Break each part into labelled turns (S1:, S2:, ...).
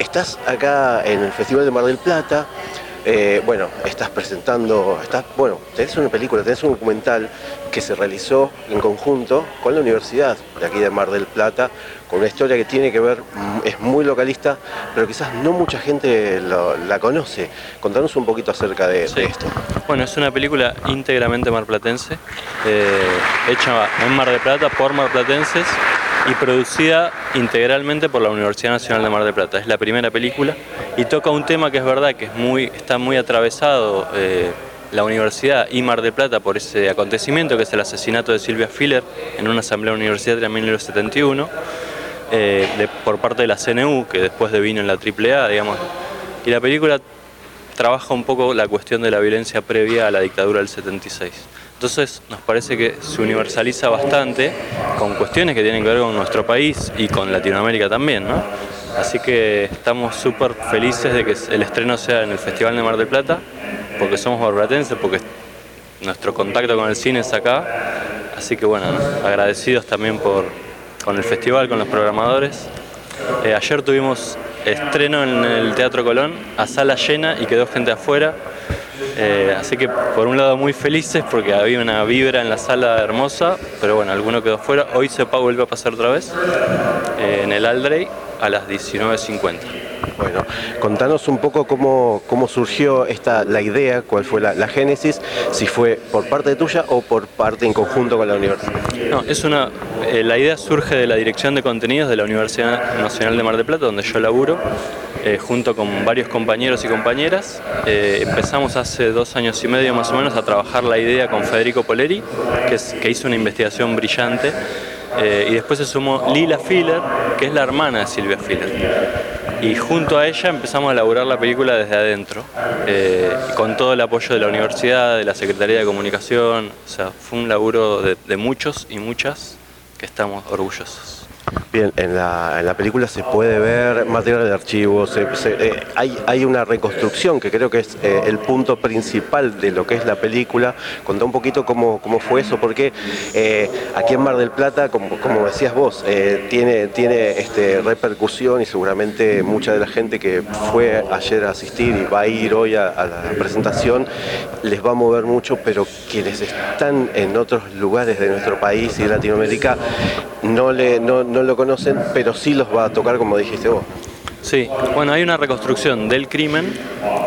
S1: estás acá en el Festival de Mar del Plata. eh, bueno, estás presentando, estás, bueno, tenés una película, tenés un documental que se realizó en conjunto con la Universidad de aquí de Mar del Plata, con una historia que tiene que ver, mm, es muy localista, pero quizás no mucha gente lo- la conoce. Contanos un poquito acerca de,
S2: Sí.
S1: de esto.
S2: Bueno, es una película íntegramente marplatense, eh, hecha en Mar del Plata por marplatenses y producida integralmente por la Universidad Nacional de Mar del Plata. Es la primera película y toca un tema que es verdad que está muy atravesado eh, la universidad y Mar del Plata por ese acontecimiento que es el asesinato de Silvia Filler en una asamblea universitaria en 1971 eh, de- por parte de la CNU, que después devino en la AAA, digamos. Y la película trabaja un poco la cuestión de la violencia previa a la dictadura del 76. Entonces nos parece que se universaliza bastante con cuestiones que tienen que ver con nuestro país y con Latinoamérica también, ¿no? Así que estamos súper felices de que el estreno sea en el Festival de Mar del Plata, porque somos marplatenses, porque nuestro contacto con el cine es acá. Así que bueno, ¿no? agradecidos también por, con el festival, con los programadores. Eh, ayer tuvimos estreno en el Teatro Colón, a sala llena y quedó gente afuera. Eh, así que por un lado muy felices porque había una vibra en la sala hermosa, pero bueno, alguno quedó afuera. Hoy se vuelve a pasar otra vez eh, en el Aldrey a las 19.50.
S1: Bueno, contanos un poco cómo, cómo surgió esta, la idea, cuál fue la, la génesis, si fue por parte tuya o por parte en conjunto con la universidad.
S2: No, es una. eh, la idea surge de la dirección de contenidos de la Universidad Nacional de Mar del Plata, donde yo laburo, eh, junto con varios compañeros y compañeras. Eh, empezamos hace dos años y medio más o menos a trabajar la idea con Federico Poleri, que, hizo una investigación brillante. Y después se sumó Lila Filler, que es la hermana de Silvia Filler. Y junto a ella empezamos a elaborar la película desde adentro, eh, con todo el apoyo de la universidad, de la Secretaría de Comunicación. O sea, fue un laburo de, de muchos y muchas que estamos orgullosos.
S1: Bien, en la, en la película se puede ver material de archivo, eh, hay, hay una reconstrucción que creo que es eh, el punto principal de lo que es la película. Contá un poquito cómo, cómo fue eso, porque eh, aquí en Mar del Plata, como, como decías vos, tiene, tiene este, repercusión y seguramente mucha de la gente que fue ayer a asistir y va a ir hoy a, a la presentación les va a mover mucho, pero quienes están en otros lugares de nuestro país y de Latinoamérica no, le, no, no lo conocen, pero sí los va a tocar como dijiste vos.
S2: Sí, bueno, hay una reconstrucción del crimen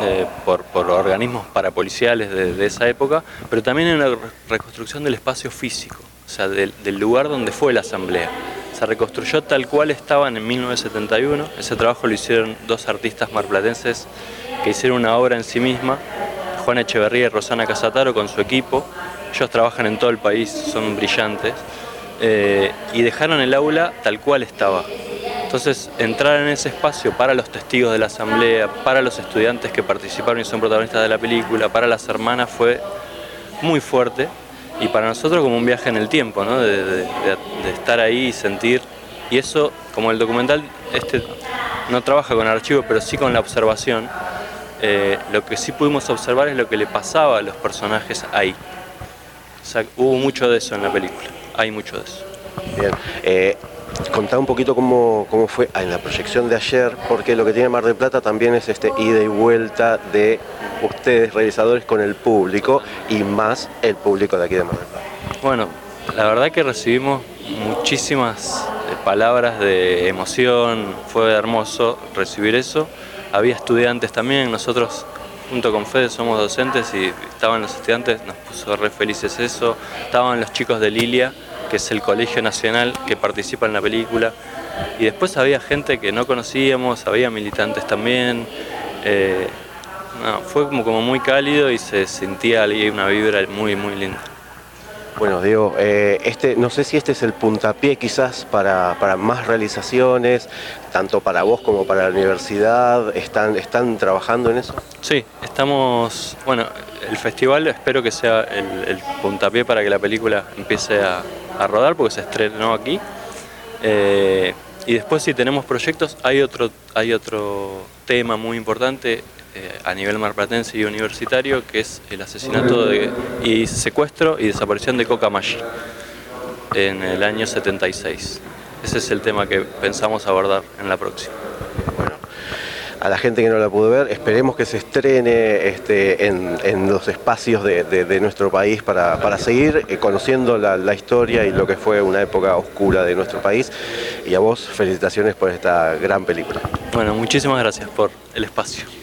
S2: eh, por, por organismos parapoliciales de, de esa época, pero también hay una re- reconstrucción del espacio físico, o sea, del, lugar donde fue la asamblea. Se reconstruyó tal cual estaban en 1971. Ese trabajo lo hicieron dos artistas marplatenses que hicieron una obra en sí misma, Juana Echeverría y Rosana Casataro con su equipo. Ellos trabajan en todo el país, son brillantes. Eh, y dejaron el aula tal cual estaba. Entonces, entrar en ese espacio para los testigos de la asamblea, para los estudiantes que participaron y son protagonistas de la película, para las hermanas fue muy fuerte y para nosotros como un viaje en el tiempo, ¿no? de, de- de- estar ahí y sentir. Y eso, como el documental, este no trabaja con archivo, pero sí con la observación, eh, lo que sí pudimos observar es lo que le pasaba a los personajes ahí. O sea, hubo mucho de eso en la película, hay mucho de eso.
S1: Bien, eh, contá un poquito cómo, cómo fue en la proyección de ayer, porque lo que tiene Mar del Plata también es este ida y vuelta de ustedes realizadores con el público y más el público de aquí de Mar del Plata.
S2: Bueno, la verdad que recibimos muchísimas eh, palabras de emoción, fue hermoso recibir eso. Había estudiantes también, nosotros junto con Fede somos docentes y estaban los estudiantes, nos puso re felices eso. Estaban los chicos de Lilia, que es el colegio nacional que participa en la película. Y después había gente que no conocíamos, había militantes también. Eh, fue como, como muy cálido y se sentía una vibra muy, muy linda.
S1: Bueno, Diego, eh, este, no sé si este es el puntapié quizás para, para, más realizaciones, tanto para vos como para la universidad. ¿Están, ¿Están trabajando en eso?
S2: Sí, estamos, bueno, el festival espero que sea el, puntapié para que la película empiece a, a rodar, porque se estrenó aquí. Eh, y después si tenemos proyectos, hay otro, hay otro tema muy importante eh, a nivel marplatense y universitario, que es el asesinato de, y secuestro y desaparición de Coca Maggi en el año 76. Ese es el tema que pensamos abordar en la próxima.
S1: Bueno, a la gente que no la pudo ver, esperemos que se estrene este, en, en, los espacios de, de, de nuestro país para, para seguir eh, conociendo la, la, historia y lo que fue una época oscura de nuestro país. Y a vos, felicitaciones por esta gran película.
S2: Bueno, muchísimas gracias por el espacio.